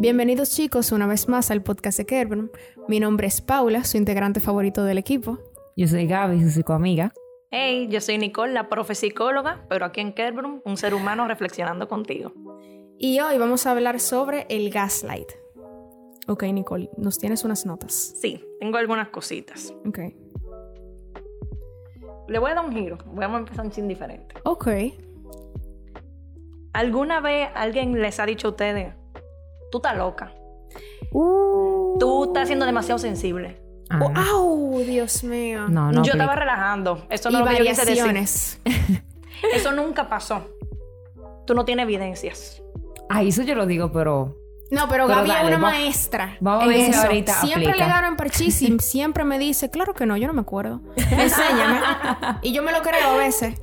Bienvenidos chicos una vez más al podcast de Kerber. Mi nombre es Paula, su integrante favorito del equipo. Yo soy Gaby, su psicoamiga. Hey, yo soy Nicole, la profe psicóloga, pero aquí en Kerbrum, un ser humano reflexionando contigo. Y hoy vamos a hablar sobre el gaslight. Ok, Nicole, ¿nos tienes unas notas? Sí, tengo algunas cositas. Ok. Le voy a dar un giro, voy a empezar un chin diferente. Ok. ¿Alguna vez alguien les ha dicho a ustedes, tú estás loca? Uh. Tú estás siendo demasiado sensible. Ah, Oh, ¡Au! Dios mío. no, no. yo estaba relajando. Eso no y lo que yo quise decir. variaciones. Eso nunca pasó. Tú no tienes evidencias. Ay, eso yo lo digo, pero. No, pero, Pero Gaby es una va- maestra. vamos a ver si ahorita Siempre aplica. le agarro en parchís y siempre me dice, claro que no, yo no me acuerdo. Enséñame. y yo me lo creo a veces.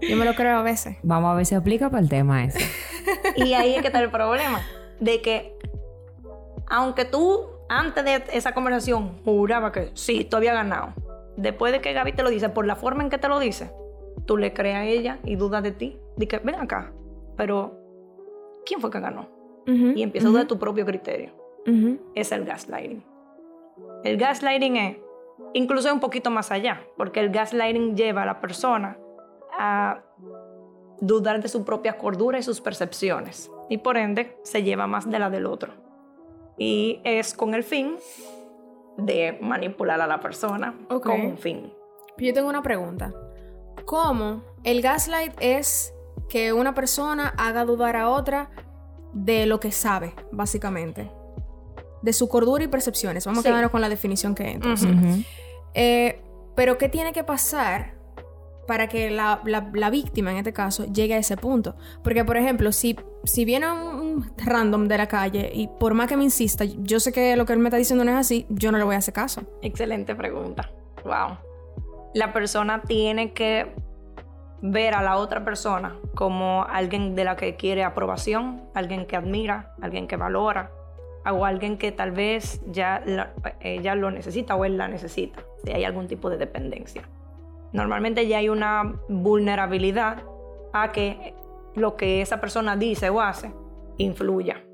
Yo me lo creo a veces. Vamos a ver si aplica para el tema ese. Y ahí es que está el problema. De que, aunque tú antes de esa conversación juraba que sí, tú habías ganado, después de que Gaby te lo dice, por la forma en que te lo dice, tú le crees a ella y dudas de ti. Que, ven acá, pero ¿quién fue que ganó? Ujú, Y empieza a de tu propio criterio. Es el gaslighting. El gaslighting es incluso un poquito más allá, porque el gaslighting lleva a la persona a dudar de su propia cordura y sus percepciones. Y por ende se lleva más de la del otro. Y es con el fin de manipular a la persona Ok. con un fin. Yo tengo una pregunta. ¿Cómo el gaslight es que una persona haga dudar a otra de lo que sabe, básicamente? De su cordura y percepciones. Vamos Sí. a quedarnos con la definición que. Ujú. Eh, pero ¿qué tiene que pasar para que la, la- la víctima, en este caso, llegue a ese punto? Porque, por ejemplo, si, si viene un random de la calle y por más que me insista, yo sé que lo que él me está diciendo no es así, yo no le voy a hacer caso. Excelente pregunta. Wow. La persona tiene que ver a la otra persona como alguien de la que quiere aprobación, alguien que admira, alguien que valora, o alguien que tal vez ya la- ella lo necesita o él la necesita, si hay algún tipo de dependencia. Normalmente ya hay una vulnerabilidad a que lo que esa persona dice o hace influya,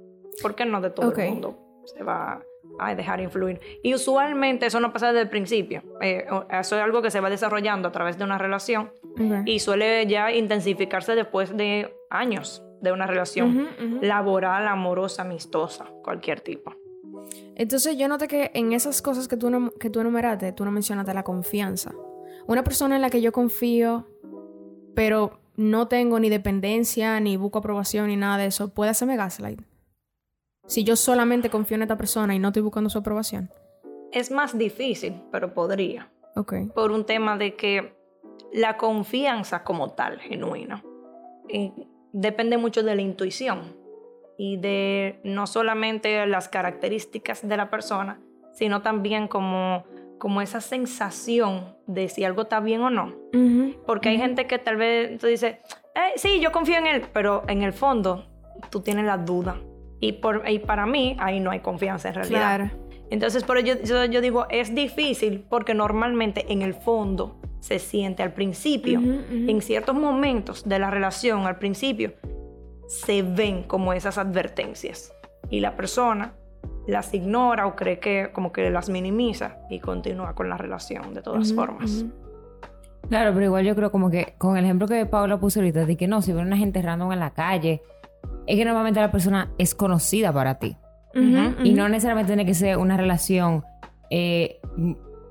porque no de todo el mundo se va a dejar influir. Y usualmente eso no pasa desde el principio. Eh, eso es algo que se va desarrollando a través de una relación Ok. y suele ya intensificarse después de años de una relación Ujú, ujú. laboral, amorosa, amistosa, cualquier tipo. Entonces yo noté que en esas cosas que tú, enom- que tú enumeraste, tú no mencionaste la confianza. Una persona en la que yo confío, pero no tengo ni dependencia, ni busco aprobación, ni nada de eso, puede hacerme gaslight. Si yo solamente confío en esta persona y no estoy buscando su aprobación. Es más difícil, pero podría. Ok. Por un tema de que la confianza como tal, genuina, eh, depende mucho de la intuición y de no solamente las características de la persona, sino también como, como esa sensación de si algo está bien o no. Ujú, Porque hay ujú. gente que tal vez tú dices, "Eh, sí, yo confío en él, pero en el fondo tú tienes la duda. Y, por, y para mí ahí no hay confianza en realidad. Claro. Entonces, por ello yo, yo digo, es difícil porque normalmente en el fondo se siente al principio, Ujú, ujú. en ciertos momentos de la relación, al principio, se ven como esas advertencias. Y la persona las ignora o cree que como que las minimiza y continúa con la relación de todas Ujú, formas. ujú. Claro, pero igual yo creo como que con el ejemplo que Paula puso ahorita, de que no, si ven una gente random en la calle, es que normalmente la persona es conocida para ti. Y no necesariamente tiene que ser una relación, eh,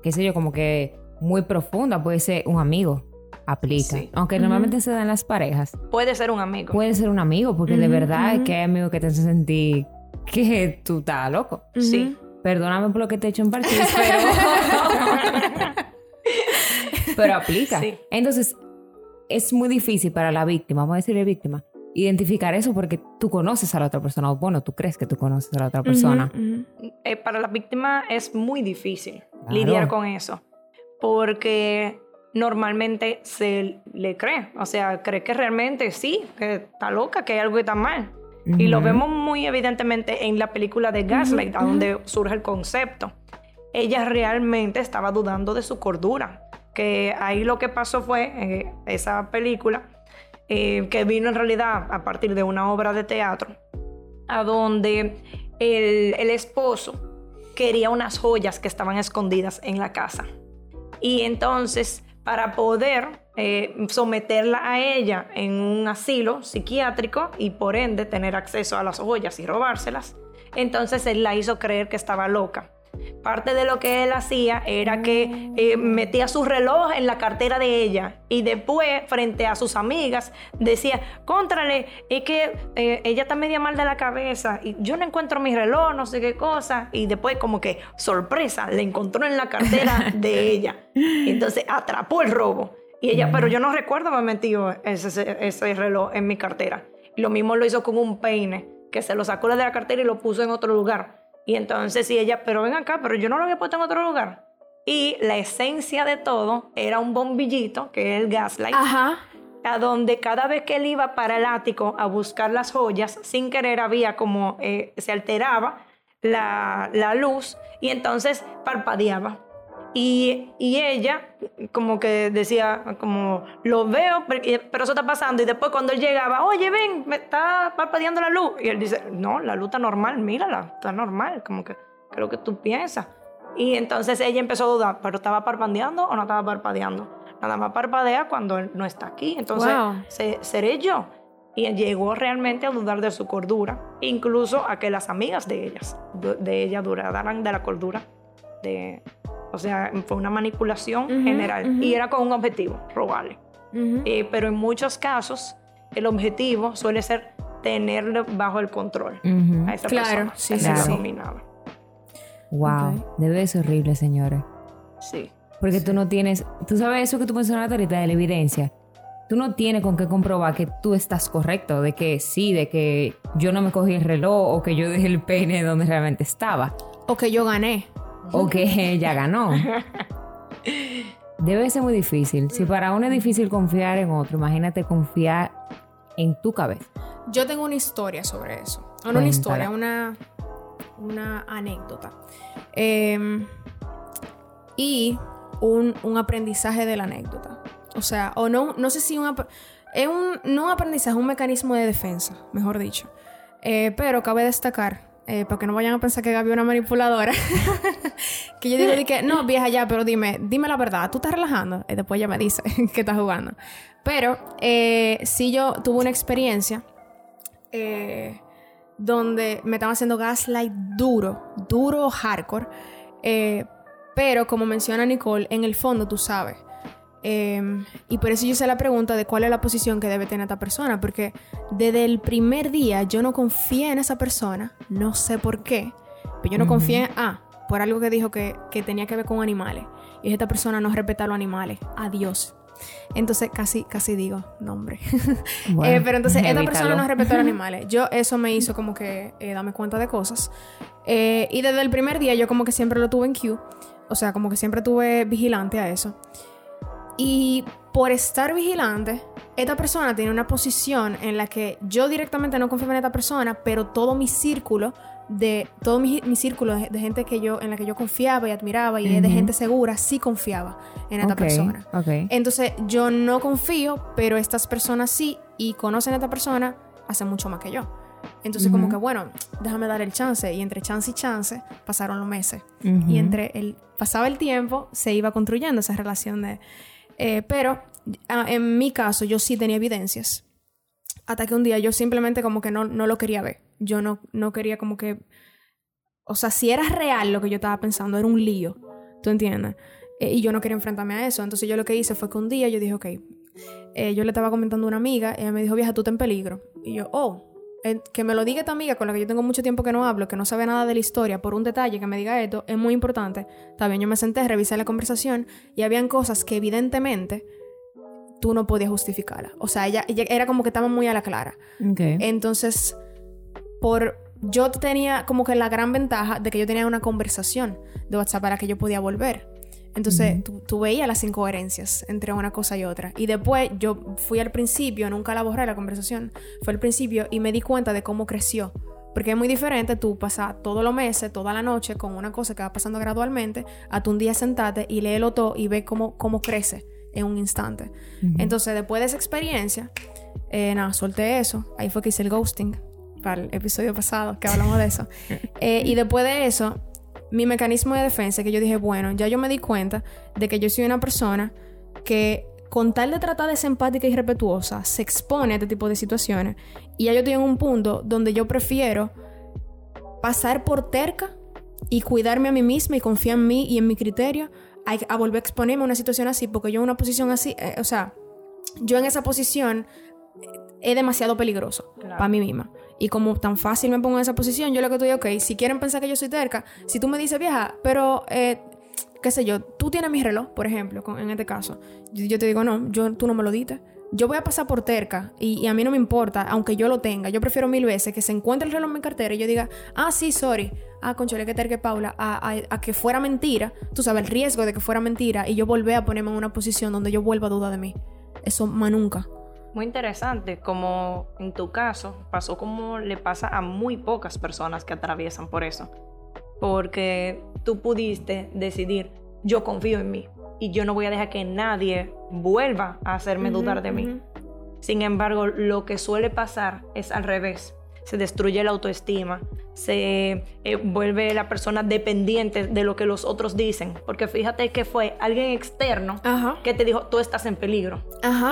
qué sé yo, como que muy profunda. Puede ser un amigo. Aplica. Sí. Aunque normalmente se dan las parejas. Puede ser un amigo. Puede ser un amigo, porque de verdad es que hay amigos que te hacen sentir que tú estás loco. Sí. Perdóname por lo que te he hecho en partidos, pero. pero aplica. Sí. Entonces, es muy difícil para la víctima, vamos a decirle víctima, identificar eso porque tú conoces a la otra persona. O bueno, tú crees que tú conoces a la otra persona. Eh, para la víctima es muy difícil Claro. lidiar con eso, porque normalmente se le cree, o sea, cree que realmente sí, que está loca, que hay algo que está mal. Y lo vemos muy evidentemente en la película de Gaslight, a donde surge el concepto. Ella realmente estaba dudando de su cordura, que ahí lo que pasó fue, en esa película, eh, que vino en realidad a partir de una obra de teatro, a donde el, esposo quería unas joyas que estaban escondidas en la casa. Y entonces, para poder eh, someterla a ella en un asilo psiquiátrico y por ende tener acceso a las joyas y robárselas, entonces él la hizo creer que estaba loca. Parte de lo que él hacía era que eh, metía su reloj en la cartera de ella y después, frente a sus amigas, decía, contrale, es que eh, ella está media mal de la cabeza y yo no encuentro mi reloj, no sé qué cosa. Y después, como que, sorpresa, le encontró en la cartera de ella. Entonces, atrapó el robo. Y ella, pero yo no recuerdo haber metido ese, ese reloj en mi cartera. Y lo mismo lo hizo con un peine, que se lo sacó de la cartera y lo puso en otro lugar. Y entonces, si ella, pero ven acá, pero yo no lo había puesto en otro lugar. Y la esencia de todo era un bombillito, que es el gaslight. Ajá. A donde cada vez que él iba para el ático a buscar las joyas, sin querer había como eh, se alteraba la, la luz y entonces parpadeaba. Y, y, ella como que decía, como, lo veo, pero eso está pasando. Y después cuando él llegaba, oye, ven, me está parpadeando la luz. Y él dice, no, la luz está normal, mírala, está normal, como que creo que tú piensas. Y entonces ella empezó a dudar, pero ¿estaba parpadeando o no estaba parpadeando? Nada más parpadea cuando él no está aquí. Entonces, ¿seré yo? Y llegó realmente a dudar de su cordura, incluso a que las amigas de ellas, de ella duraran de la cordura de, o sea, fue una manipulación general y era con un objetivo, robarle. Eh, pero en muchos casos, el objetivo suele ser tenerlo bajo el control a esa claro, persona, sí, sí, dominada. Wow, debe ser horrible, señores. Sí. Porque tú no tienes, tú sabes eso que tú mencionaste ahorita de la evidencia. Tú no tienes con qué comprobar que tú estás correcto, de que sí, de que yo no me cogí el reloj o que yo dejé el peine donde realmente estaba. O que yo gané o que ella ganó. Debe ser muy difícil. Si para uno es difícil confiar en otro, imagínate confiar en tu cabeza. Yo tengo una historia sobre eso. No una historia, una, una anécdota. Em, y un, aprendizaje de la anécdota. O sea, o no, no sé si un, es un, no un aprendizaje, un mecanismo de defensa, mejor dicho. Eh, pero cabe destacar eh, porque no vayan a pensar que Gaby es una manipuladora. que yo digo que, no, vieja ya, pero dime, dime la verdad, tú estás relajando. Y después ella me dice que estás jugando. Pero eh, sí yo tuve una experiencia eh, donde me estaba haciendo gaslight duro, duro, hardcore. pero como menciona Nicole, en el fondo tú sabes Em, y por eso yo hice la pregunta de cuál es la posición que debe tener esta persona, porque desde el primer día yo no confié en esa persona, no sé por qué, pero yo no confié, ah, por algo que dijo que, que, tenía que ver con animales. Y esta persona no respeta a los animales, adiós. Entonces casi, casi digo nombre. eh, pero entonces esta persona no respeta a los animales. Yo eso me hizo como que eh, darme cuenta de cosas. Eh, y desde el primer día yo como que siempre lo tuve en queue. O sea, como que siempre tuve vigilante a eso. Y por estar vigilante, esta persona tiene una posición en la que yo directamente no confío en esta persona, pero todo mi círculo de todo mi, círculo de, gente que yo en la que yo confiaba y admiraba y de gente segura sí confiaba en esta persona. Entonces yo no confío, pero estas personas sí y conocen a esta persona hace mucho más que yo. Entonces como que bueno, déjame dar el chance. Y entre chance y chance pasaron los meses. Y entre el pasaba el tiempo se iba construyendo esa relación de eh, pero ah, en mi caso yo sí tenía evidencias. Hasta que un día yo simplemente como que no, no lo quería ver. Yo no, no quería como que... O sea, si era real lo que yo estaba pensando, era un lío. ¿Tú entiendes? Eh, y yo no quería enfrentarme a eso. Entonces yo lo que hice fue que un día yo dije, ok, eh, yo le estaba comentando a una amiga, ella me dijo, vieja, tú estás en peligro. Y yo, oh, que me lo diga esta amiga con la que yo tengo mucho tiempo que no hablo, que no sabe nada de la historia, por un detalle que me diga esto, es muy importante. También yo me senté, revisé la conversación y habían cosas que evidentemente tú no podías justificar. O sea, ella, era como que estaba muy a la clara. Entonces, por yo tenía como que la gran ventaja de que yo tenía una conversación de WhatsApp para que yo podía volver. Entonces, tú, veías las incoherencias entre una cosa y otra. Y después yo fui al principio, nunca la borré la conversación, fue al principio y me di cuenta de cómo creció. Porque es muy diferente tú pasar todos los meses, toda la noche con una cosa que va pasando gradualmente, a tú un día sentarte y léelo todo y ve cómo, cómo crece en un instante. Entonces, después de esa experiencia, Eh, nada, solté eso. Ahí fue que hice el ghosting para el episodio pasado, que hablamos de eso. Eh, y después de eso, mi mecanismo de defensa, que yo dije, bueno, ya yo me di cuenta de que yo soy una persona que con tal de tratar de ser empática y respetuosa, se expone a este tipo de situaciones. Y ya yo estoy en un punto donde yo prefiero pasar por terca y cuidarme a mí misma y confiar en mí y en mi criterio a, volver a exponerme a una situación así, porque yo en una posición así, eh, o sea, yo en esa posición eh, es demasiado peligroso para mí misma. Y como tan fácil me pongo en esa posición, yo lo que estoy, ok, si quieren pensar que yo soy terca, si tú me dices, vieja, pero, eh, qué sé yo, tú tienes mi reloj, por ejemplo, en este caso, yo, te digo, no, yo, tú no me lo diste. Yo voy a pasar por terca y, a mí no me importa, aunque yo lo tenga. Yo prefiero mil veces que se encuentre el reloj en mi cartera y yo diga, ah, sí, sorry. Ah, conchole, que terque Paula. A, a, que fuera mentira. Tú sabes, el riesgo de que fuera mentira y yo volver a ponerme en una posición donde yo vuelva a dudar de mí. Eso más nunca. Muy interesante, como en tu caso pasó como le pasa a muy pocas personas que atraviesan por eso. Porque tú pudiste decidir, yo confío en mí y yo no voy a dejar que nadie vuelva a hacerme dudar de mí. Sin embargo, lo que suele pasar es al revés se destruye la autoestima, se eh, vuelve la persona dependiente de lo que los otros dicen. Porque fíjate que fue alguien externo que te dijo, tú estás en peligro.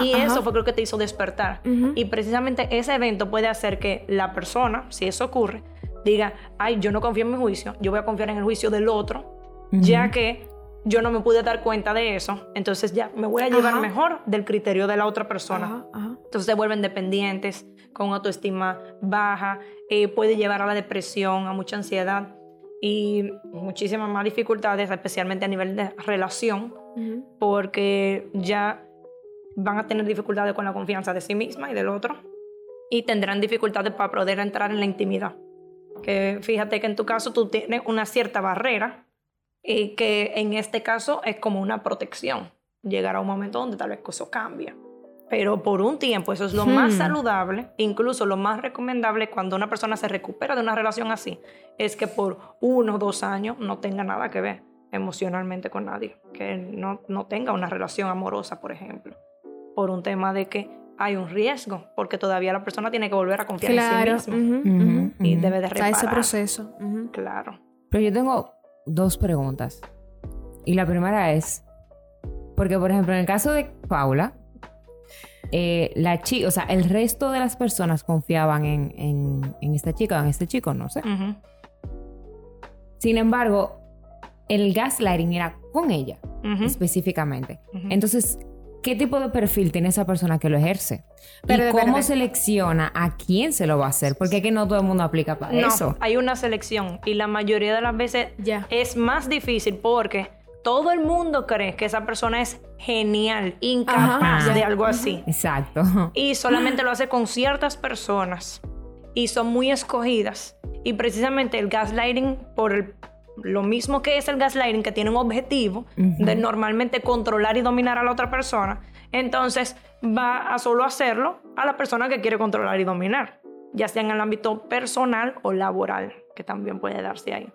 y eso fue lo que te hizo despertar. Y precisamente ese evento puede hacer que la persona, si eso ocurre, diga, ay, yo no confío en mi juicio, yo voy a confiar en el juicio del otro, ya que yo no me pude dar cuenta de eso, entonces ya me voy a llevar mejor del criterio de la otra persona. Entonces se vuelven dependientes, con autoestima baja, eh, puede llevar a la depresión, a mucha ansiedad y muchísimas más dificultades, especialmente a nivel de relación, porque ya van a tener dificultades con la confianza de sí misma y del otro y tendrán dificultades para poder entrar en la intimidad. Que fíjate que en tu caso tú tienes una cierta barrera y que en este caso es como una protección. Llegará un momento donde tal vez eso cambia. Pero por un tiempo eso es lo más hmm. saludable, incluso lo más recomendable cuando una persona se recupera de una relación así, es que por uno o dos años no tenga nada que ver emocionalmente con nadie, que no, no tenga una relación amorosa, por ejemplo, por un tema de que hay un riesgo, porque todavía la persona tiene que volver a confiar en sí misma y debe de reparar. ese proceso. Claro. Pero yo tengo dos preguntas. Y la primera es, porque por ejemplo en el caso de Paula, eh, la chica, o sea, el resto de las personas confiaban en, esta chica o en este chico, no sé. Sin embargo, el gaslighting era con ella específicamente. Entonces, ¿qué tipo de perfil tiene esa persona que lo ejerce? Pero ¿Y cómo selecciona a quién se lo va a hacer? Porque es que no todo el mundo aplica para no, eso. Hay una selección y la mayoría de las veces es más difícil porque todo el mundo cree que esa persona es genial, incapaz de algo así. Exacto. Y solamente lo hace con ciertas personas y son muy escogidas. Y precisamente el gaslighting, por lo mismo que es el gaslighting, que tiene un objetivo de normalmente controlar y dominar a la otra persona, entonces va a solo hacerlo a la persona que quiere controlar y dominar, ya sea en el ámbito personal o laboral, que también puede darse ahí.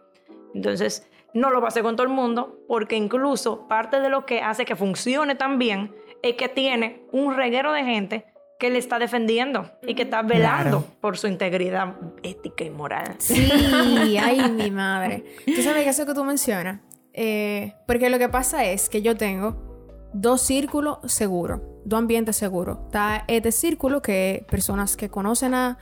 Entonces, no lo va a hacer con todo el mundo, porque incluso parte de lo que hace que funcione tan bien es que tiene un reguero de gente que le está defendiendo y que está velando por su integridad ética y moral. Sí, ay, mi madre. Tú sabes que eso que tú mencionas, eh, porque lo que pasa es que yo tengo dos círculos seguros, dos ambientes seguros. Está este círculo que personas que conocen a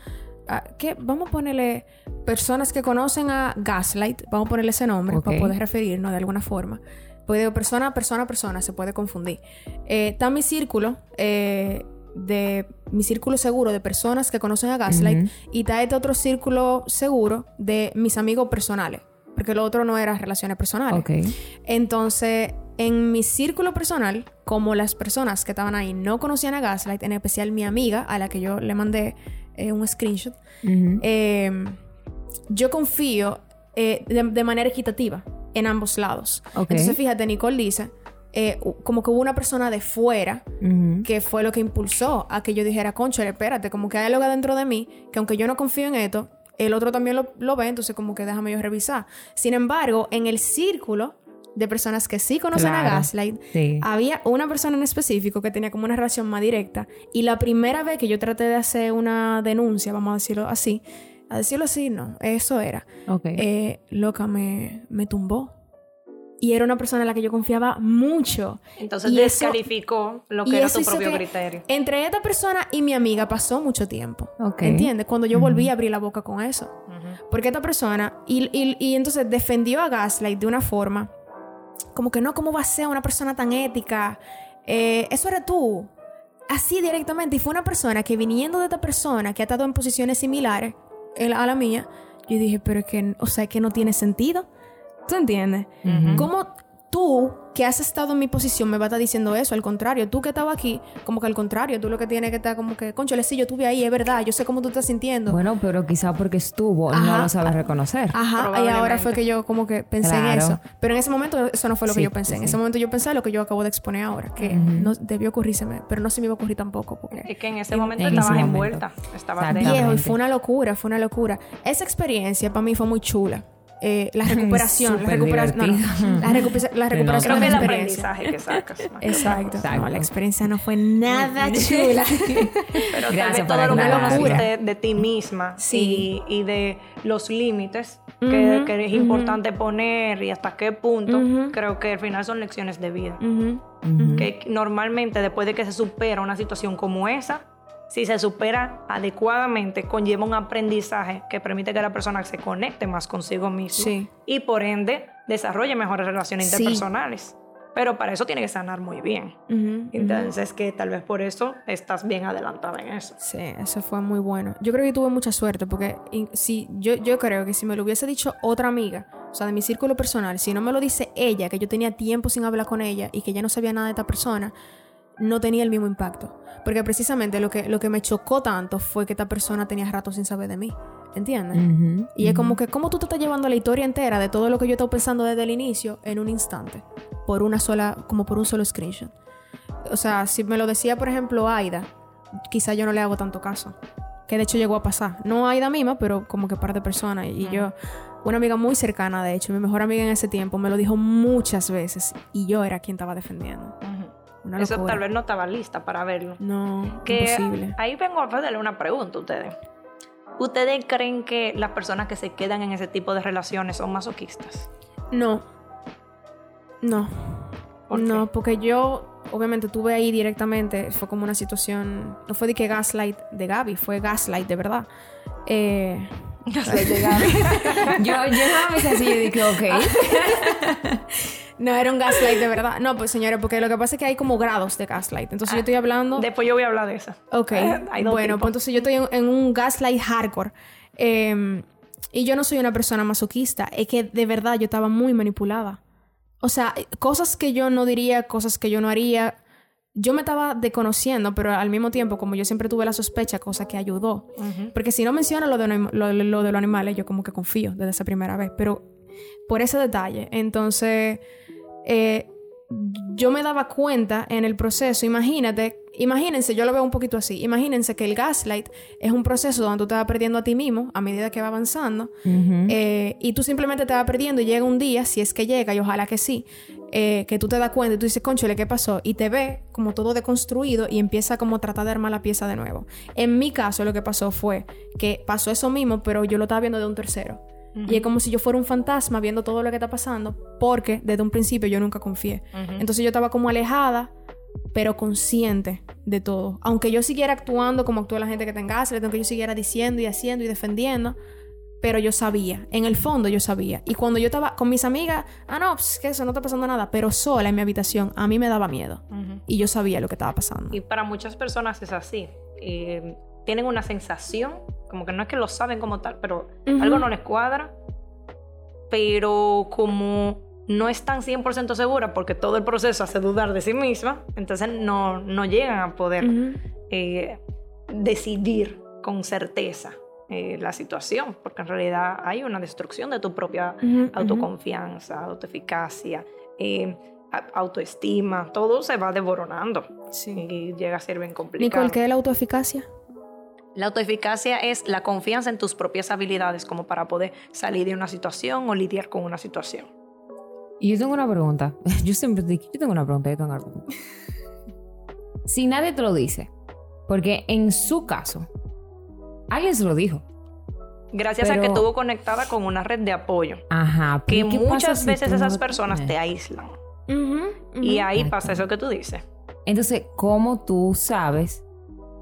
¿qué? Vamos a ponerle personas que conocen a Gaslight, vamos a ponerle ese nombre para poder referirnos de alguna forma. Digo, persona, persona, persona, se puede confundir. Eh, está mi círculo, eh, de mi círculo seguro de personas que conocen a Gaslight, y está este otro círculo seguro de mis amigos personales, porque lo otro no era relaciones personales. Entonces, en mi círculo personal, como las personas que estaban ahí no conocían a Gaslight, en especial mi amiga, a la que yo le mandé eh, un screenshot, em, yo confío eh, de, manera equitativa en ambos lados. Entonces, fíjate, Nicole dice, eh, como que hubo una persona de fuera que fue lo que impulsó a que yo dijera, concha, espérate, como que hay algo dentro de mí, que aunque yo no confío en esto, el otro también lo, lo ve, entonces como que déjame yo revisar. Sin embargo, en el círculo de personas que sí conocen a Gaslight. sí. Había una persona en específico que tenía como una relación más directa. Y la primera vez que yo traté de hacer una denuncia, vamos a decirlo así, a decirlo así, no, eso era. Ok. Eh, loca, me, me tumbó. Y era una persona en la que yo confiaba mucho. Entonces Y eso- descalificó lo y que era eso tu propio que criterio. Entre esta persona y mi amiga pasó mucho tiempo. Ok. ¿Entiendes? Cuando yo volví a abrir la boca con eso. Porque esta persona, y, y- y entonces defendió a Gaslight de una forma, como que no, ¿cómo va a ser una persona tan ética? Eh, eso era tú. Así directamente. Y fue una persona que viniendo de esta persona que ha estado en posiciones similares a la mía, yo dije, pero es que, o sea, que no tiene sentido. ¿Tú entiendes? ¿Cómo tú, que has estado en mi posición, me vas a estar diciendo eso? Al contrario, tú que estabas aquí, como que al contrario, tú lo que tienes que estar como que, concho, sí, yo estuve ahí, es verdad, yo sé cómo tú estás sintiendo. Bueno, pero quizá porque estuvo y no lo sabes reconocer. Ajá, y ahora fue que yo como que pensé en eso. Pero en ese momento eso no fue lo que yo pensé. sí, En ese momento yo pensé lo que yo acabo de exponer ahora, que Ujú. no debió ocurrírseme, pero no se me iba a ocurrir tampoco. Porque Es que en ese En- momento en ese estabas momento. envuelta. Estabas viejo, y fue una locura, fue una locura. Esa experiencia para mí fue muy chula. Eh, la recuperación, la recuperación, no, la, recupera- la recuperación Creo de que la el experiencia. aprendizaje que sacas. que Exacto. Exacto. No, la experiencia no fue nada chula. Pero tal Gracias todo lo que conociste de ti misma Sí. y, y de los límites que, es importante poner y hasta qué punto, creo que al final son lecciones de vida. Que normalmente después de que se supera una situación como esa, si se supera adecuadamente, conlleva un aprendizaje que permite que la persona se conecte más consigo misma Sí. y por ende desarrolle mejores relaciones Sí. interpersonales. Pero para eso tiene que sanar muy bien. Entonces, que tal vez por eso estás bien adelantada en eso. Sí, eso fue muy bueno. Yo creo que tuve mucha suerte porque si, yo, yo creo que si me lo hubiese dicho otra amiga, o sea, de mi círculo personal, si no me lo dice ella, que yo tenía tiempo sin hablar con ella y que ya no sabía nada de esta persona, no tenía el mismo impacto. Porque precisamente lo que, lo que me chocó tanto fue que esta persona tenía rato sin saber de mí. ¿Entiendes? Y es como que, ¿cómo tú te estás llevando la historia entera de todo lo que yo he estado pensando desde el inicio en un instante? Por una sola, como por un solo screenshot. O sea, si me lo decía, por ejemplo, Aida, quizá yo no le hago tanto caso. Que de hecho llegó a pasar. No Aida misma, pero como que par de personas. Y yo, una amiga muy cercana, de hecho, mi mejor amiga en ese tiempo, me lo dijo muchas veces. Y yo era quien estaba defendiendo. Una Eso tal vez no estaba lista para verlo. No, Que imposible. ahí vengo a hacerle una pregunta a ustedes. ¿Ustedes creen que las personas que se quedan en ese tipo de relaciones son masoquistas? No. No. ¿Por qué? no, porque yo obviamente tuve ahí directamente, fue como una situación, no fue de que gaslight de Gaby, fue gaslight de verdad. Eh, Yo, yo nada me hice así y dije, ok. no, era un gaslight de verdad. No, pues señores, porque lo que pasa es que hay como grados de gaslight. Entonces yo estoy hablando... Después yo voy a hablar de eso. Ok, bueno, pues entonces yo estoy en, en un gaslight hardcore. Eh, y yo no soy una persona masoquista. Es que de verdad yo estaba muy manipulada. O sea, cosas que yo no diría, cosas que yo no haría. Yo me estaba desconociendo, pero al mismo tiempo, como yo siempre tuve la sospecha, cosa que ayudó. Porque si no menciona lo de, lo, lo- lo de los animales, yo como que confío desde esa primera vez. Pero por ese detalle, entonces, eh, yo me daba cuenta en el proceso, imagínate, imagínense, yo lo veo un poquito así, imagínense que el gaslight es un proceso donde tú te vas perdiendo a ti mismo a medida que va avanzando. Eh, y tú simplemente te vas perdiendo y llega un día, si es que llega, y ojalá que sí, eh, que tú te das cuenta y tú dices, conchole, ¿qué pasó? Y te ve como todo deconstruido y empieza como a tratar de armar la pieza de nuevo. En mi caso, lo que pasó fue que pasó eso mismo, pero yo lo estaba viendo de un tercero. Y es como si yo fuera un fantasma viendo todo lo que está pasando, porque desde un principio yo nunca confié. Entonces yo estaba como alejada, pero consciente de todo. Aunque yo siguiera actuando como actúa la gente que tenga gaslight, aunque yo siguiera diciendo y haciendo y defendiendo, pero yo sabía, en el fondo yo sabía. Y cuando yo estaba con mis amigas, ah, no, pues que eso no está pasando nada, pero sola en mi habitación, a mí me daba miedo. Y yo sabía lo que estaba pasando. Y para muchas personas es así. Eh, tienen una sensación, como que no es que lo saben como tal, pero algo no les cuadra. Pero como no están 100% seguras porque todo el proceso hace dudar de sí misma, entonces no, no llegan a poder eh, decidir con certeza eh, la situación, porque en realidad hay una destrucción de tu propia autoconfianza, autoeficacia, eh, autoestima, todo se va desboronando Sí. y llega a ser bien complicado. Nicole, ¿qué es la autoeficacia? La autoeficacia es la confianza en tus propias habilidades como para poder salir de una situación o lidiar con una situación. Y yo tengo una pregunta. Yo siempre digo, yo tengo una pregunta, yo tengo una pregunta. Si nadie te lo dice, porque en su caso, alguien se lo dijo. Gracias a que estuvo conectada con una red de apoyo. Ajá. Que pero ¿qué pasa muchas veces esas personas te aíslan. Y ahí Exacto. pasa eso que tú dices. Entonces, ¿cómo tú sabes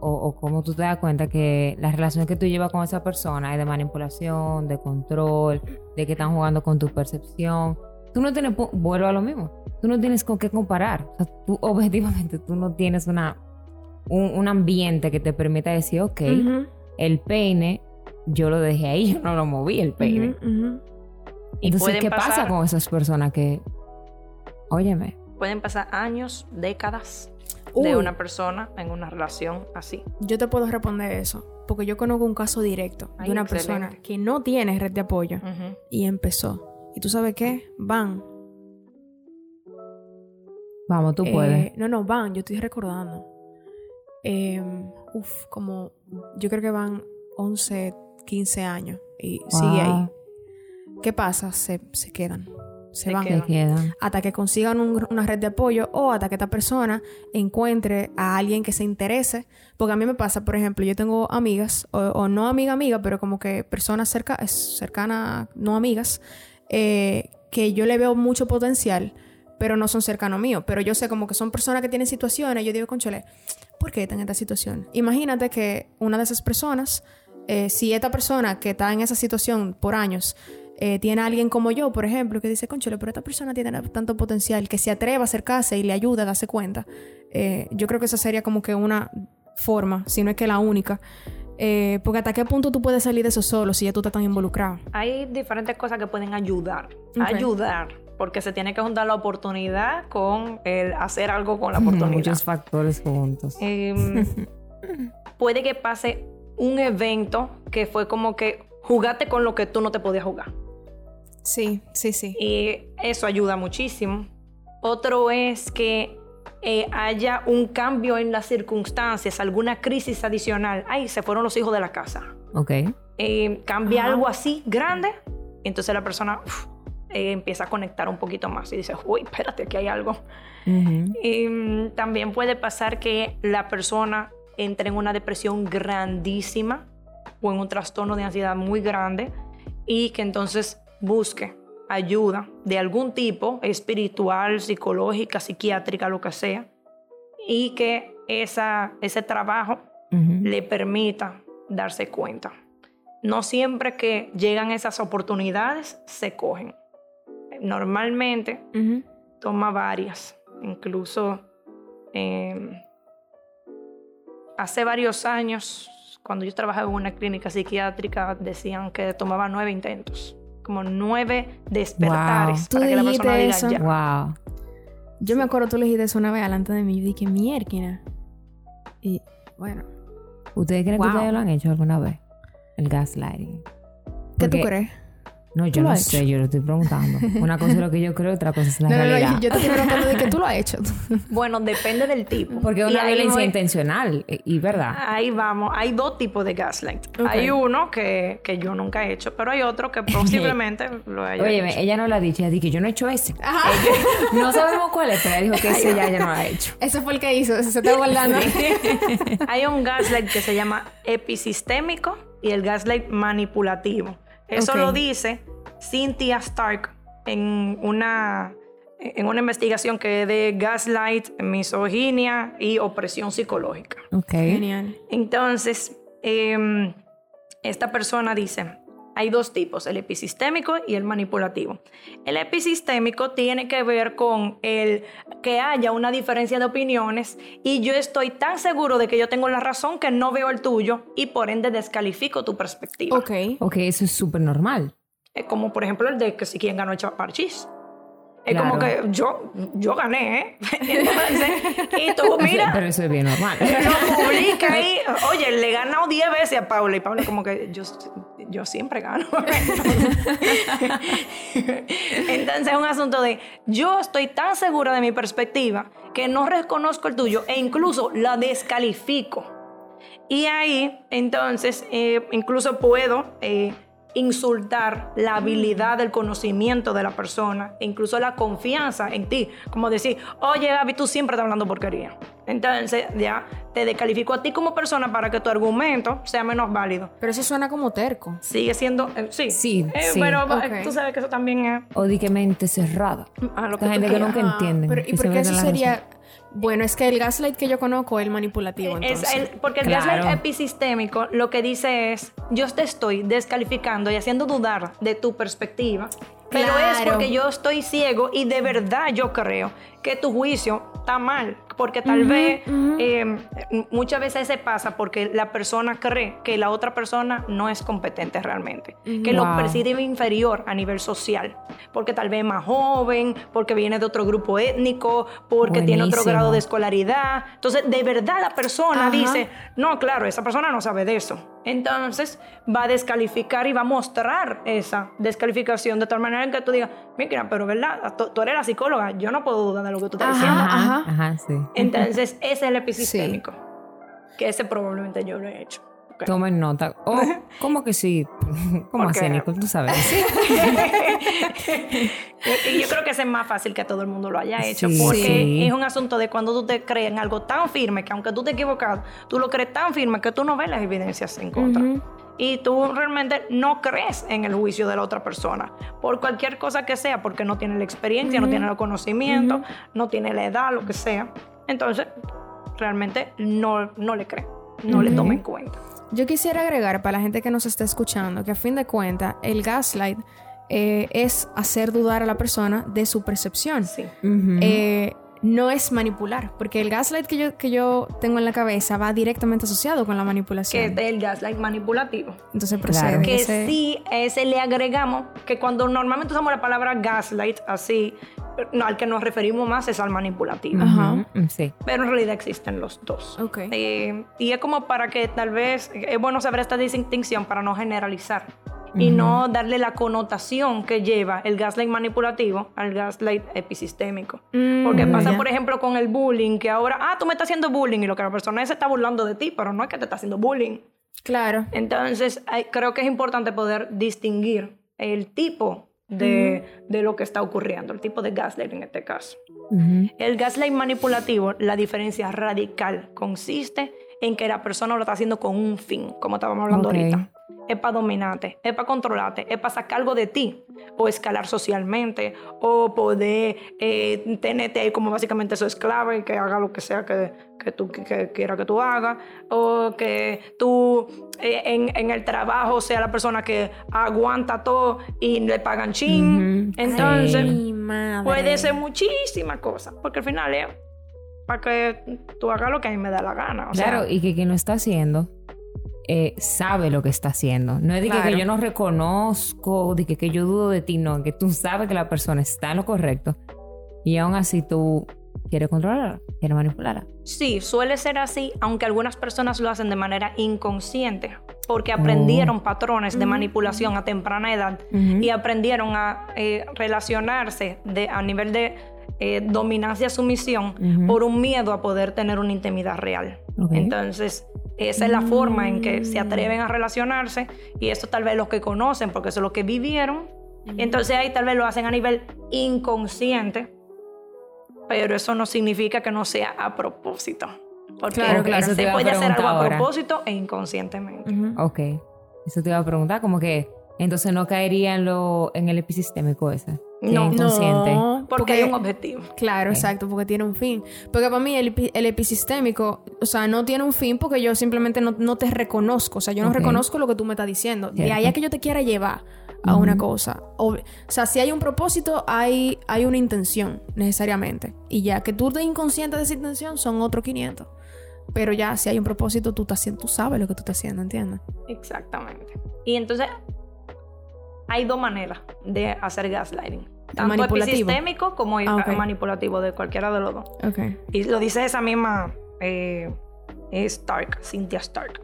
o, o cómo tú te das cuenta que la relación que tú llevas con esa persona es de manipulación, de control, de que están jugando con tu percepción? Tú no tienes, vuelvo a lo mismo, tú no tienes con qué comparar. O sea, tú objetivamente tú no tienes una, un, un ambiente que te permita decir, ok, el peine, yo lo dejé ahí, yo no lo moví el peine. Entonces, ¿qué pasa con esas personas que, óyeme, Pueden pasar años, décadas de una persona en una relación así. Yo te puedo responder eso, porque yo conozco un caso directo Ay, de una excelente. persona que no tiene red de apoyo y empezó. ¿Y tú sabes qué? Van. vamos, tú Eh, puedes. No, no, van, yo estoy recordando. Eh, uf, como yo creo que van 11, 15 años y sigue ahí. ¿Qué pasa? Se, se quedan. Se, Se van. quedan. quedan. Hasta que consigan un- una red de apoyo o hasta que esta persona encuentre a alguien que se interese. Porque a mí me pasa, por ejemplo, yo tengo amigas, o, o no amiga amiga, pero como que personas cerca, cercanas, no amigas, eh, que yo le veo mucho potencial, pero no son cercanos míos. Pero yo sé como que son personas que tienen situaciones. Yo digo, conchole, ¿por qué están en esta situación? Imagínate que una de esas personas, eh, si esta persona que está en esa situación por años, eh, tiene a alguien como yo, por ejemplo, que dice, conchole, pero esta persona tiene tanto potencial, que se atreva a acercarse y le ayuda a darse cuenta. Eh, yo creo que esa sería como que una forma, si no es que la única. Eh, porque hasta qué punto tú puedes salir de eso solo si ya tú estás tan involucrado. Hay diferentes cosas que pueden ayudar. Ayudar. Porque se tiene que juntar la oportunidad con el hacer algo con la oportunidad. Muchos factores juntos. Em, puede que pase un evento que fue como que jugaste con lo que tú no te podías jugar. Sí, sí, sí. Y eso ayuda muchísimo. Otro es que eh, haya un cambio en las circunstancias, alguna crisis adicional. Ay, se fueron los hijos de la casa. Ok. Eh, cambia Ajá. algo así grande. entonces la persona uf, eh, empieza a conectar un poquito más y dice, uy, espérate, aquí hay algo. Ujú. Y, mm, también puede pasar que la persona entre en una depresión grandísima o en un trastorno de ansiedad muy grande y que entonces busque ayuda de algún tipo, espiritual, psicológica, psiquiátrica, lo que sea, y que esa, ese trabajo le permita darse cuenta. No siempre que llegan esas oportunidades se cogen. Normalmente toma varias. Incluso eh, hace varios años, cuando yo trabajaba en una clínica psiquiátrica, decían que tomaba nueve intentos, como nueve despertares Wow. Tú para que la dijiste persona diga eso. ya. Wow. Yo me acuerdo tú le dijiste eso una vez delante de mí. Yo dije, mierda. Y bueno, ¿Ustedes creen Wow. que ustedes lo han hecho alguna vez? El gaslighting. ¿qué tú crees? No, ¿Tú yo lo no sé, yo lo estoy preguntando. Una cosa es lo que yo creo, otra cosa es la No, no, no, realidad. yo te estoy preguntando de que tú lo has hecho. Bueno, depende del tipo. Porque es una violencia voy- intencional, eh, y verdad. Ahí vamos. Hay dos tipos de gaslight. Hay uno que, que yo nunca he hecho, pero hay otro que posiblemente lo haya Oye, hecho. ella no lo ha dicho, ella dice que yo no he hecho ese. Ajá. No sabemos cuál es, pero ella dijo que ese ya ella no lo ha hecho. Ese fue el que hizo, ese se está guardando. Hay un gaslight que se llama episistémico y el gaslight manipulativo. Eso lo dice Cynthia Stark en una, en una investigación que es de gaslight, misoginia y opresión psicológica. Ok. Genial. Entonces, em, esta persona dice, hay dos tipos, el episistémico y el manipulativo. El episistémico tiene que ver con el que haya una diferencia de opiniones y yo estoy tan seguro de que yo tengo la razón que no veo el tuyo y por ende descalifico tu perspectiva. Ok. Ok, eso es súper normal. Eh, Como por ejemplo el de que si quién ganó el parchís. Es Claro. como que yo, yo gané, ¿eh? Entonces, y tú, mira, Pero eso es bien normal. lo publica ahí. Oye, le he ganado 10 veces a Paula. Y Paula como que yo, yo siempre gano. Entonces es un asunto de yo estoy tan segura de mi perspectiva que no reconozco el tuyo e incluso la descalifico. Y ahí, entonces, eh, incluso puedo eh, insultar la habilidad del conocimiento de la persona, e incluso la confianza en ti. Como decir, oye Gaby, tú siempre estás hablando porquería. Entonces ya te descalifico a ti como persona para que tu argumento sea menos válido. Pero eso suena como terco. Sigue siendo, eh, sí. Sí, Eh, sí. Pero eh, tú sabes que eso también es O di que mente cerrada. a lo que La tú gente que nunca Ah, entiende. Pero, ¿Y por qué eso sería...? Bueno, es que el gaslight que yo conozco es el manipulativo, Es entonces. el- porque el Claro. gaslight episistémico lo que dice es, yo te estoy descalificando y haciendo dudar de tu perspectiva, pero es porque yo estoy ciego y de verdad yo creo que tu juicio está mal, porque tal vez eh, muchas veces se pasa porque la persona cree que la otra persona no es competente realmente, que lo percibe inferior a nivel social, porque tal vez es más joven, porque viene de otro grupo étnico, porque tiene otro grado de escolaridad. Entonces, de verdad la persona Ajá. dice, no, claro, esa persona no sabe de eso. Entonces, va a descalificar y va a mostrar esa descalificación de tal manera que tú digas, mira, pero verdad, tú, tú eres la psicóloga, yo no puedo dudar de lo que tú estás Ajá. diciendo. Ajá, ajá, sí. Entonces, ese es el episistémico. Que ese probablemente yo lo he hecho. Ok. Tomen nota. Oh, ¿cómo que sí? ¿Cómo así, Nicole? Tú sabes. y yo creo que ese es más fácil que todo el mundo lo haya hecho, Sí. porque Sí. es un asunto de cuando tú te crees en algo tan firme que aunque tú te equivocado, tú lo crees tan firme que tú no ves las evidencias en contra. Y tú realmente no crees en el juicio de la otra persona, por cualquier cosa que sea, porque no tiene la experiencia, no tiene el conocimiento, no tiene la edad, lo que sea. Entonces, realmente no, no le cree, no le toma en cuenta. Yo quisiera agregar para la gente que nos está escuchando que a fin de cuentas el gaslight eh, es hacer dudar a la persona de su percepción. Sí. Eh, no es manipular, porque el gaslight que yo, que yo tengo en la cabeza va directamente asociado con la Que manipulación. es el gaslight manipulativo. Entonces Claro. procede. que ese- sí, ese le agregamos que cuando normalmente usamos la palabra gaslight así, no, al que nos referimos más es al manipulativo. Ajá. Ujú, Sí. Pero en realidad existen los dos. Ok. Eh, y es como para que tal vez es bueno saber esta distinción para no generalizar y no darle la connotación que lleva el gaslight manipulativo al gaslight episistémico. Mm, Porque pasa, ya. por ejemplo, con el bullying, que ahora, ah, tú me estás haciendo bullying y lo que la persona se está burlando de ti, pero no es que te está haciendo bullying. Claro. Entonces, hay- creo que es importante poder distinguir el tipo de, de lo que está ocurriendo, el tipo de gaslight en este caso. El gaslight manipulativo, la diferencia radical consiste en que la persona lo está haciendo con un fin, como estábamos hablando Ok. ahorita. Es para dominarte, es para controlarte, es para sacar algo de ti, o escalar socialmente, o poder eh, tenerte ahí como básicamente su esclava y que haga lo que sea que, que tú que, que quiera que tú hagas, o que tú eh, en, en el trabajo sea la persona que aguanta todo y le pagan chin. Entonces, sí. Mi madre. Puede ser muchísimas cosas, porque al final es para que tú hagas lo que a mí me da la gana. O Claro, sea, y que quien lo está haciendo eh, sabe lo que está haciendo. No es de que- que, Claro. yo no reconozco, de que, que yo dudo de ti, no, que tú sabes que la persona está en lo correcto y aún así tú quieres controlarla, quieres manipularla. sí, suele ser así, aunque algunas personas lo hacen de manera inconsciente, porque aprendieron patrones de manipulación a temprana edad Ujú. y aprendieron a eh, relacionarse de, a nivel de eh, dominancia-sumisión Ujú. por un miedo a poder tener una intimidad real. Ok. Entonces, esa es la forma en que se atreven a relacionarse y eso tal vez los que conocen, porque eso es lo que vivieron. Entonces ahí tal vez lo hacen a nivel inconsciente, pero eso no significa que no sea a propósito. Porque Claro, claro. Eso te se iba a puede hacer algo preguntar a ahora. propósito e inconscientemente. Ujú. Ok. Eso te iba a preguntar, como que entonces no caería en, lo, en el episistémico ese. No. inconsciente. No, Porque hay un objetivo. Claro, exacto, porque tiene un fin. Porque para mí el, epi- el episistémico, o sea, no tiene un fin porque yo simplemente no, no te reconozco. O sea, yo no reconozco lo que tú me estás diciendo. De ahí a que yo te quiera llevar a una cosa. O, o sea, si hay un propósito, hay, hay una intención, necesariamente. Y ya que tú estés inconsciente de esa intención, son otros 500. Pero ya, si hay un propósito, tú, estás haciendo, tú sabes lo que tú estás haciendo, ¿entiendes? Exactamente. Y entonces hay dos maneras de hacer gaslighting. Tanto manipulativo. episistémico como Ah, manipulativo de cualquiera de los dos. Ok. Y lo dice esa misma eh, Stark, Cynthia Stark.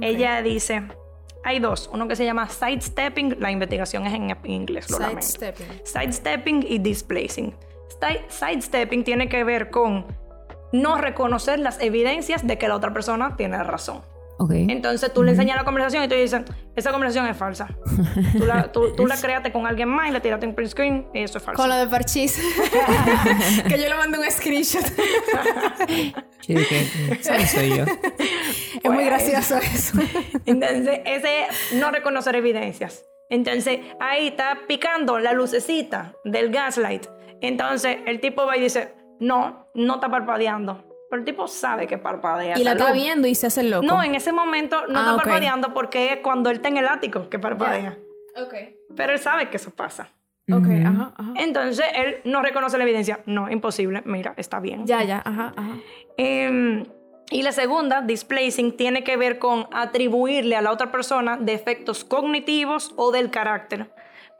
Ella dice, hay dos, uno que se llama sidestepping, la investigación es en inglés. Sidestepping. Sidestepping y displacing. Side- Sidestepping tiene que ver con no reconocer las evidencias de que la otra persona tiene razón. Ok. Entonces tú le enseñas la conversación y tú dices, esa conversación es falsa. Tú la, tú, tú la creaste con alguien más y la tiraste en print screen y eso es falso. Con lo de parchís. que yo le mandé un screenshot. Dije, "Ese no soy yo. es muy gracioso eso. Entonces, ese es no reconocer evidencias. Entonces, ahí está picando la lucecita del gaslight. Entonces, el tipo va y dice, no, no está parpadeando. Pero el tipo sabe que parpadea. y la está luz. viendo y se hace el loco. No, en ese momento no Ah, está parpadeando porque es cuando él está en el ático que parpadea. Ok. Pero él sabe que eso pasa. Ok, ajá, ajá. Entonces, él no reconoce la evidencia. No, imposible. Mira, está bien. Ya, ya, ajá, ajá. Em, y la segunda, displacing, tiene que ver con atribuirle a la otra persona defectos cognitivos o del carácter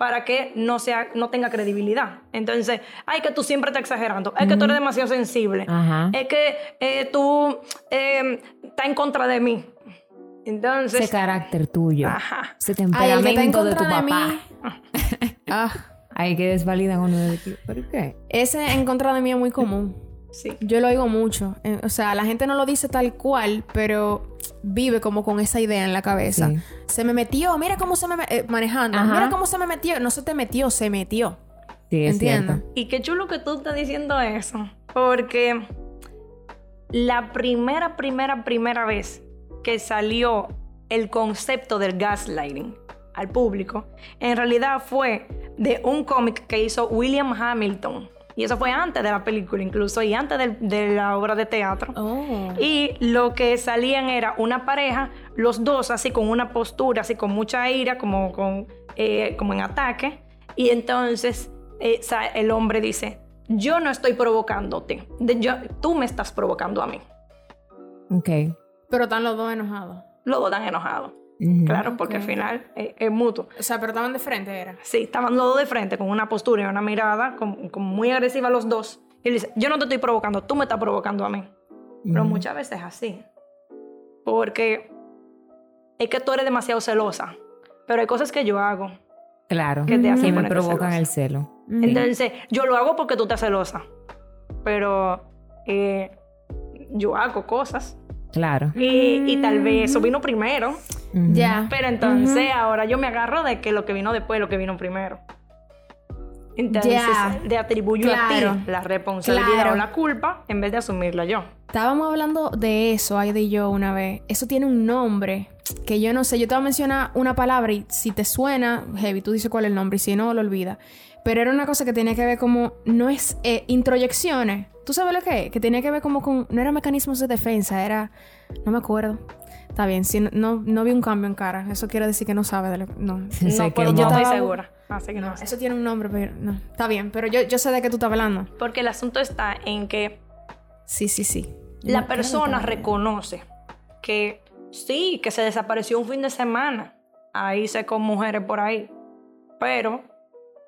para que no, sea, no tenga credibilidad. Entonces, ay, que tú siempre estás exagerando, es que tú eres demasiado sensible, Ajá. es que eh, tú em, estás en contra de mí. Entonces, Ese carácter tuyo. Ajá. Ese Ay, temperamento de tu de papá. mí. Ah, Ahí que desvalidan uno de ti. ¿Por qué? ese en contra de mí es muy común. Sí. Yo lo oigo mucho. Eh, O sea, la gente no lo dice tal cual, pero vive como con esa idea en la cabeza. Sí. Se me metió, mira cómo se me... me- eh, manejando. Ajá. Mira cómo se me metió. No se te metió, se metió. Sí, es Entiendo. cierto. Y qué chulo que tú estás diciendo eso, porque la primera, primera, primera vez que salió el concepto del gaslighting al público, en realidad fue de un cómic que hizo William Hamilton. Y eso fue antes de la película incluso, y antes de, la obra de teatro. Oh. Y lo que salían era una pareja, los dos así con una postura, así con mucha ira, como, con, eh, como en ataque. Y entonces eh, el hombre dice, yo no estoy provocándote, de- yo- tú me estás provocando a mí. Ok. Pero están los dos enojados. Los dos están enojados. Claro, porque al final eh, es mutuo. O sea, pero estaban de frente, era. Sí, estaban los dos de frente con una postura y una mirada como, como muy agresiva los dos. Y él dice, yo no te estoy provocando, tú me estás provocando a mí. Pero muchas veces es así. Porque es que tú eres demasiado celosa. Pero hay cosas que yo hago. Claro. que te hacen que me provocan celosa. el celo. Entonces, yo lo hago porque tú estás celosa. Pero eh, yo hago cosas. Claro. Y, y tal vez eso vino primero. Ya. Pero entonces ahora yo me agarro de que lo que vino después es lo que vino primero. Entonces, Ya. le atribuyo Claro. a ti la responsabilidad Claro. o la culpa en vez de asumirla yo. Estábamos hablando de eso, Aida y yo, una vez. Eso tiene un nombre que yo no sé. Yo te voy a mencionar una palabra y si te suena, heavy, tú dices cuál es el nombre y si no, lo olvida. Pero era una cosa que tenía que ver como, no es eh, introyecciones. ¿Tú sabes lo que es? Que tenía que ver como con, no era mecanismos de defensa, era, no me acuerdo. Está bien, si no, no, no vi un cambio en cara. Eso quiere decir que no sabe de lo No, no, puedo, quemó. no estoy segura. Así que no, sé. eso tiene un nombre, pero no. Está bien, pero yo, yo sé de qué tú estás hablando. Porque el asunto está en que Sí, sí, sí. la No, persona reconoce que sí, que se desapareció un fin de semana. Ahí sé con mujeres por ahí. Pero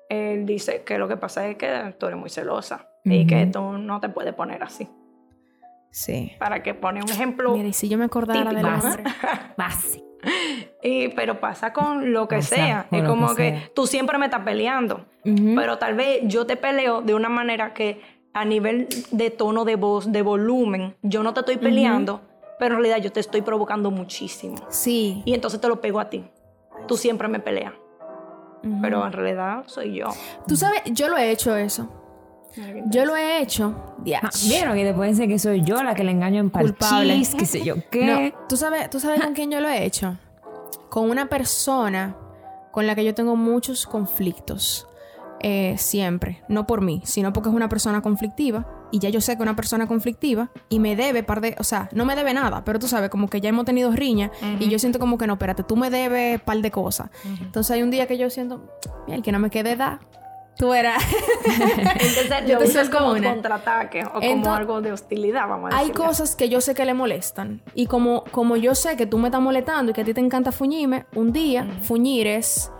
él dice que lo que pasa es que tú eres muy celosa y que tú no te puedes poner así. Sí. Para que pone un ejemplo. Mira, y si yo me acordara del Típico, nombre. Básico. Y, pero pasa con lo que Pasa sea. Es como que tú siempre me estás peleando. Pero tal vez yo te peleo de una manera que a nivel de tono de voz, de volumen, yo no te estoy peleando, pero en realidad yo te estoy provocando muchísimo. Sí. Y entonces te lo pego a ti. Tú siempre me peleas. Ujú. Pero en realidad soy yo. Tú sabes, yo lo he hecho eso. Yo lo he hecho. Ah. Vieron y después dicen que soy yo la que le engaño en parchís, qué sé yo qué. No, ¿tú sabes, ¿tú sabes con quién yo lo he hecho? Con una persona con la que yo tengo muchos conflictos. eh, siempre. No por mí, sino porque es una persona conflictiva. Y ya yo sé que una persona conflictiva y me debe par de... O sea, no me debe nada, pero tú sabes, como que ya hemos tenido riña y yo siento como que no, espérate, tú me debes par de cosas. Entonces hay un día que yo siento, el que no me quede da. Tú eras... Entonces Yo te suelto como una. contraataque o como Entonces, algo de hostilidad, vamos a Hay decirle. cosas que yo sé que le molestan. Y como, como yo sé que tú me estás molestando y que a ti te encanta fuñirme, un día, fuñir es,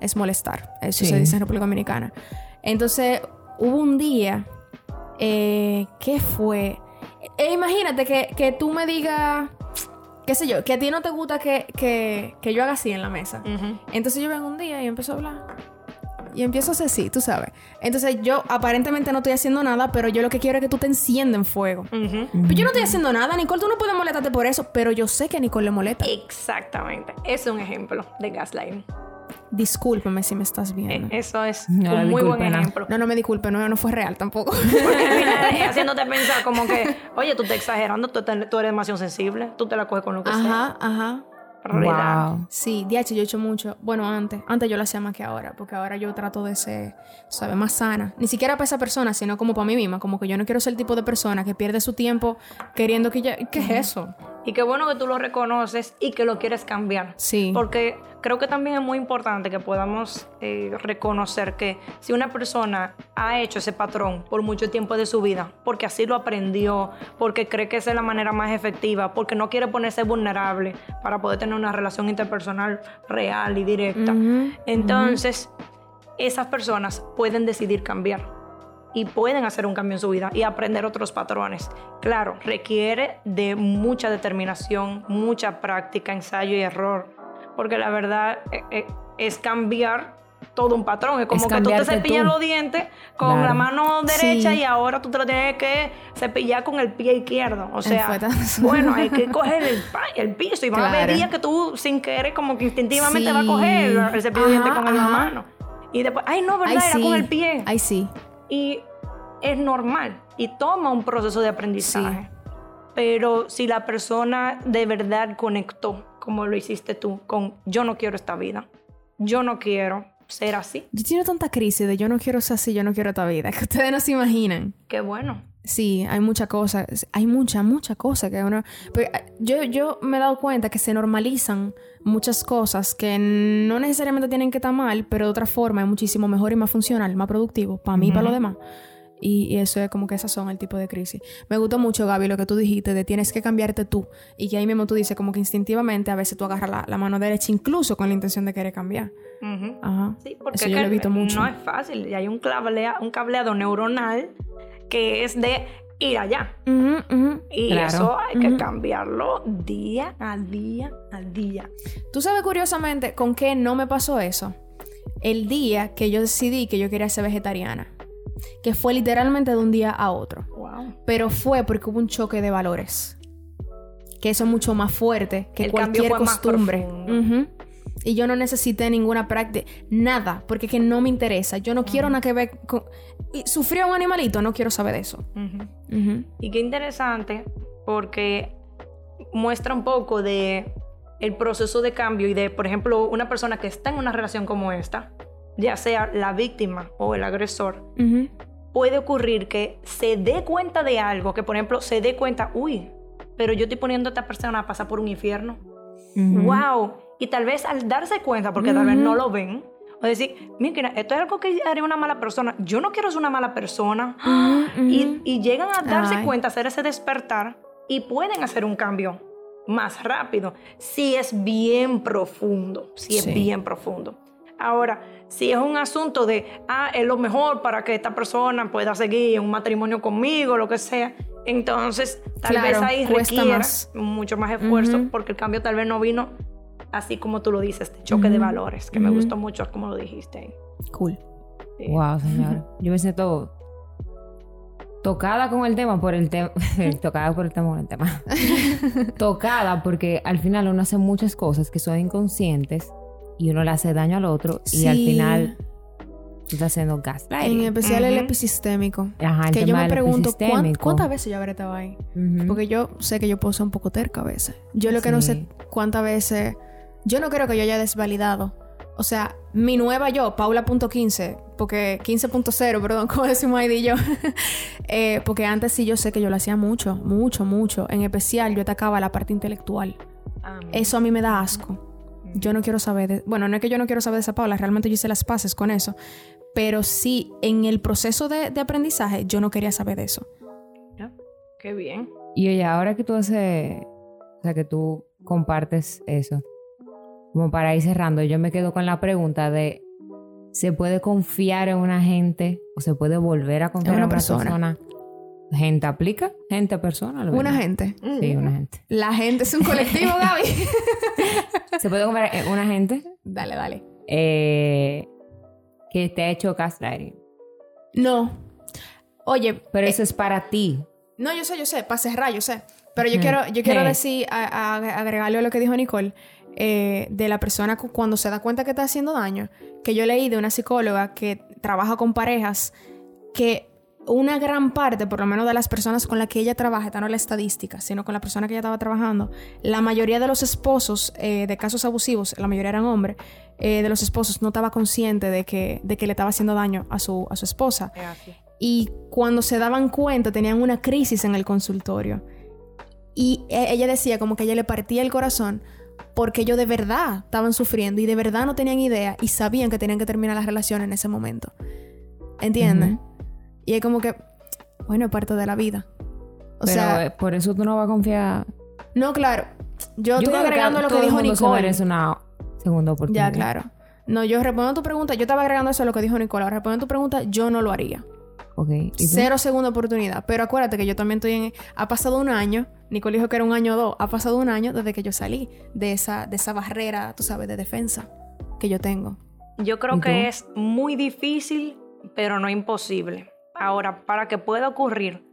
es molestar. Eso Sí. se dice en República Dominicana. Entonces, hubo un día, eh, ¿qué fue? E imagínate que, que tú me digas, qué sé yo, que a ti no te gusta que, que, que yo haga así en la mesa. Entonces yo vengo un día y empiezo a hablar. Y empiezo a hacer sí, tú sabes. Entonces yo aparentemente no estoy haciendo nada, pero yo lo que quiero es que tú te enciendas en fuego. Pero yo no estoy haciendo nada, Nicole, tú no puedes molestarte por eso, pero yo sé que a Nicole le molesta. Exactamente. Ese es un ejemplo de gaslighting. Discúlpeme si me estás Eh, viendo. Eso es No, un muy buen ejemplo. No, no me disculpe, no, no fue real tampoco. Porque haciéndote pensar como que, oye, tú estás exagerando, tú, te- tú eres demasiado sensible, tú te la coges con lo que sea. ajá, ajá. Wow. Sí, DH yo he hecho mucho. Bueno, antes. Antes yo lo hacía más que ahora. Porque ahora yo trato de ser, ¿sabes? Más sana. Ni siquiera para esa persona, sino como para mí misma. Como que yo no quiero ser el tipo de persona que pierde su tiempo queriendo que ya... ¿Qué es eso? Y qué bueno que tú lo reconoces y que lo quieres cambiar. Sí. Porque creo que también es muy importante que podamos eh, reconocer que si una persona ha hecho ese patrón por mucho tiempo de su vida, porque así lo aprendió, porque cree que esa es la manera más efectiva, porque no quiere ponerse vulnerable para poder tener una relación interpersonal real y directa, entonces esas personas pueden decidir cambiar y pueden hacer un cambio en su vida y aprender otros patrones. Claro, requiere de mucha determinación, mucha práctica, ensayo y error, porque la verdad eh, eh, es cambiar todo un patrón. Es como Es que tú te cepillas tú. los dientes con Claro. la mano derecha Sí. y ahora tú te lo tienes que cepillar con el pie izquierdo. O sea, bueno, hay que coger el, el piso y van a haber Claro. días que tú sin querer como que instintivamente Sí. vas a coger el cepillo de dientes Ajá, con la ajá. mano. Y después, ay no, ¿verdad? Ay, Era sí. con el pie. Ay, sí. Y es normal y toma un proceso de aprendizaje. Pero si la persona de verdad conectó, como lo hiciste tú, con yo no quiero esta vida, yo no quiero ser así, Yo tengo tanta crisis de yo no quiero ser así, yo no quiero esta vida. Que ustedes no se imaginan. qué bueno. Sí, hay muchas cosas. Hay mucha, mucha cosa que uno... pero, eh, yo, yo me he dado cuenta que se normalizan muchas cosas que no necesariamente tienen que estar mal, pero de otra forma es muchísimo mejor y más funcional, más productivo, para mí y para los demás. Y, y eso es como que esas son el tipo de crisis. Me gustó mucho, Gaby, lo que tú dijiste de tienes que cambiarte tú. Y que ahí mismo tú dices como que instintivamente a veces tú agarras la, la mano derecha incluso con la intención de querer cambiar. Ajá. Sí, porque Eso es yo que lo he visto mucho. no es fácil. Y hay un, cablea- un cableado neuronal que es de ir allá. Y Claro. eso hay que cambiarlo día a día a día. ¿Tú sabes curiosamente con qué no me pasó eso? El día que yo decidí que yo quería ser vegetariana. Que fue literalmente de un día a otro. Wow. Pero fue porque hubo un choque de valores. Que eso es mucho más fuerte que El cualquier costumbre. Y yo no necesité ninguna práctica, nada, porque es que no me interesa. Yo no quiero nada que ver con... ¿Sufrió un animalito? No quiero saber de eso. Ujú. Ujú. Y qué interesante porque muestra un poco de el proceso de cambio y de, por ejemplo, una persona que está en una relación como esta, ya sea la víctima o el agresor, puede ocurrir que se dé cuenta de algo, que por ejemplo se dé cuenta, uy, pero yo estoy poniendo a esta persona a pasar por un infierno. ¡Wow! Y tal vez al darse cuenta, porque tal vez no lo ven, o decir, mira, esto es algo que haría una mala persona. Yo no quiero ser una mala persona. Y, llegan a darse Ay. cuenta, hacer ese despertar y pueden hacer un cambio más rápido si es bien profundo, si es Sí. bien profundo. Ahora, si es un asunto de, ah, es lo mejor para que esta persona pueda seguir un matrimonio conmigo, lo que sea, entonces tal Claro, vez ahí requiera más. mucho más esfuerzo porque el cambio tal vez no vino así como tú lo dices, este choque de valores, que me gustó mucho como lo dijiste. Cool. Sí. Wow, señor. Yo me siento tocada con el tema por el tema. tocada por el tema con el tema. tocada porque al final uno hace muchas cosas que son inconscientes y uno le hace daño al otro y al final tú estás haciendo En gaslighting. especial el episistémico. Ajá, el que yo me pregunto, ¿cuán- episistémico. ¿cuántas veces yo habré estado ahí? Porque yo sé que yo puedo ser un poco terca a veces. Yo lo que no sé cuántas veces... Yo no creo que yo haya desvalidado. O sea, mi nueva yo, Paula.15, porque 15.0, perdón, como decimos y yo. Eh, porque antes sí yo sé que yo lo hacía mucho, mucho, mucho. En especial yo atacaba la parte intelectual. Eso a mí me da asco. Yo no quiero saber de... Bueno, no es que yo no quiero saber de esa Paula, realmente yo hice las paces con eso. Pero sí, en el proceso de, de aprendizaje, yo no quería saber de eso. Qué bien. Y oye, ahora que tú haces, o sea, que tú compartes eso, como para ir cerrando, yo me quedo con la pregunta de, ¿se puede confiar en una gente o se puede volver a confiar En en una una persona? persona. ¿Gente aplica? ¿Gente persona? Lo Una gente. Sí, una gente. La gente es un colectivo, Gaby. ¿Se puede confiar en una gente? dale, dale. Eh, que te ha hecho gaslighting. No. Oye, Pero eh, eso es para ti. No, yo sé, yo sé, para cerrar, yo sé. Pero yo quiero, yo quiero Eh. decir, a- a- agregarle a lo que dijo Nicole, eh, de la persona cu- cuando se da cuenta que está haciendo daño, que yo leí de una psicóloga que trabaja con parejas, que una gran parte, por lo menos de las personas con las que ella trabaja, esta no es la estadística, sino con la persona que ella estaba trabajando, la mayoría de los esposos eh, de casos abusivos, la mayoría eran hombres, eh, de los esposos no estaba consciente de que, de que le estaba haciendo daño a su, a su esposa. Y cuando se daban cuenta tenían una crisis en el consultorio. Y e- ella decía como que ella le partía el corazón porque ellos de verdad estaban sufriendo y de verdad no tenían idea y sabían que tenían que terminar la relación en ese momento. ¿Entiendes? Y es como que, bueno, es parte de la vida. O Pero sea, eh, por eso tú no vas a confiar. no, claro. Yo, estoy que agregando lo que dijo Nicole. merece una segunda oportunidad. Ya, claro. No, yo respondo a tu pregunta. Yo estaba agregando eso a lo que dijo Nicole. Ahora respondo a tu pregunta. Yo no lo haría. Ok. ¿Y tú? Cero segunda oportunidad. Pero acuérdate que yo también estoy en... Ha pasado un año. Nicole dijo que era un año o dos. Ha pasado un año desde que yo salí de esa, de esa barrera, tú sabes, de defensa que yo tengo. Yo creo ¿Y que es muy difícil, pero no imposible. Ahora, para que pueda ocurrir,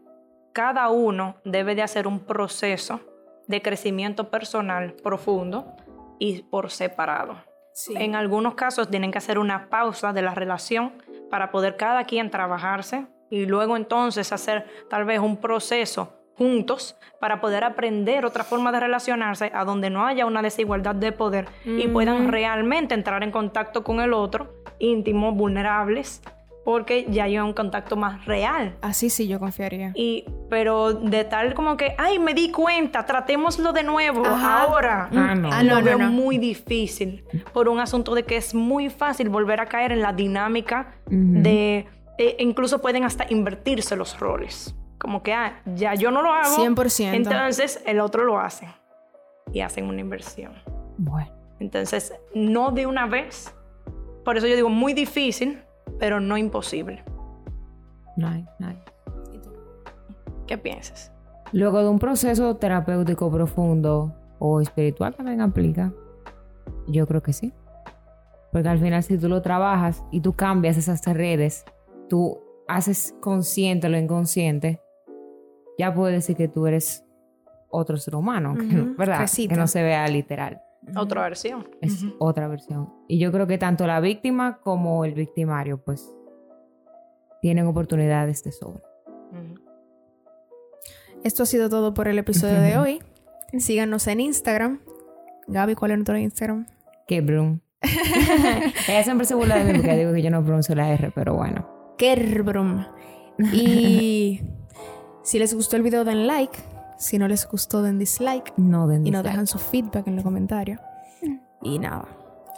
cada uno debe de hacer un proceso de crecimiento personal profundo y por separado. Sí. En algunos casos tienen que hacer una pausa de la relación para poder cada quien trabajarse y luego entonces hacer tal vez un proceso juntos para poder aprender otra forma de relacionarse a donde no haya una desigualdad de poder y puedan realmente entrar en contacto con el otro, íntimos, vulnerables, porque ya hay un contacto más real. Así sí yo confiaría. Y, pero de tal como que, ay, me di cuenta, tratémoslo de nuevo, Ajá. ahora. Ah, no. Ah, Lo no, no, veo no. muy difícil por un asunto de que es muy fácil volver a caer en la dinámica Ujú. de e- incluso pueden hasta invertirse los roles. Como que, ah, ya yo no lo hago. 100%. Entonces el otro lo hace. Y hacen una inversión. Bueno. Entonces, no de una vez. Por eso yo digo muy difícil, pero no imposible. Nice, nice. ¿Qué piensas? Luego de un proceso terapéutico profundo o espiritual también aplica. Yo creo que sí. Porque al final si tú lo trabajas y tú cambias esas redes, tú haces consciente lo inconsciente, ya puedes decir que tú eres otro ser humano, que no- Ujú, ¿verdad? Que no se vea literal. Otra versión. Es otra versión. Y yo creo que tanto la víctima como el victimario, pues, tienen oportunidades de sobra. Esto ha sido todo por el episodio de hoy. Síganos en Instagram. Gaby, ¿cuál es nuestro Instagram? Que Brum. Ella siempre se burla de mí porque digo que yo no pronuncio la R, pero bueno. Kerbrum. Y si les gustó el video, den like. Si no les gustó, den dislike. No den Y nos dislike. dejan su feedback en los comentarios. Y nada.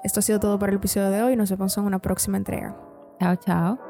Esto ha sido todo por el episodio de hoy. Nos vemos en una próxima entrega. Chao, chao.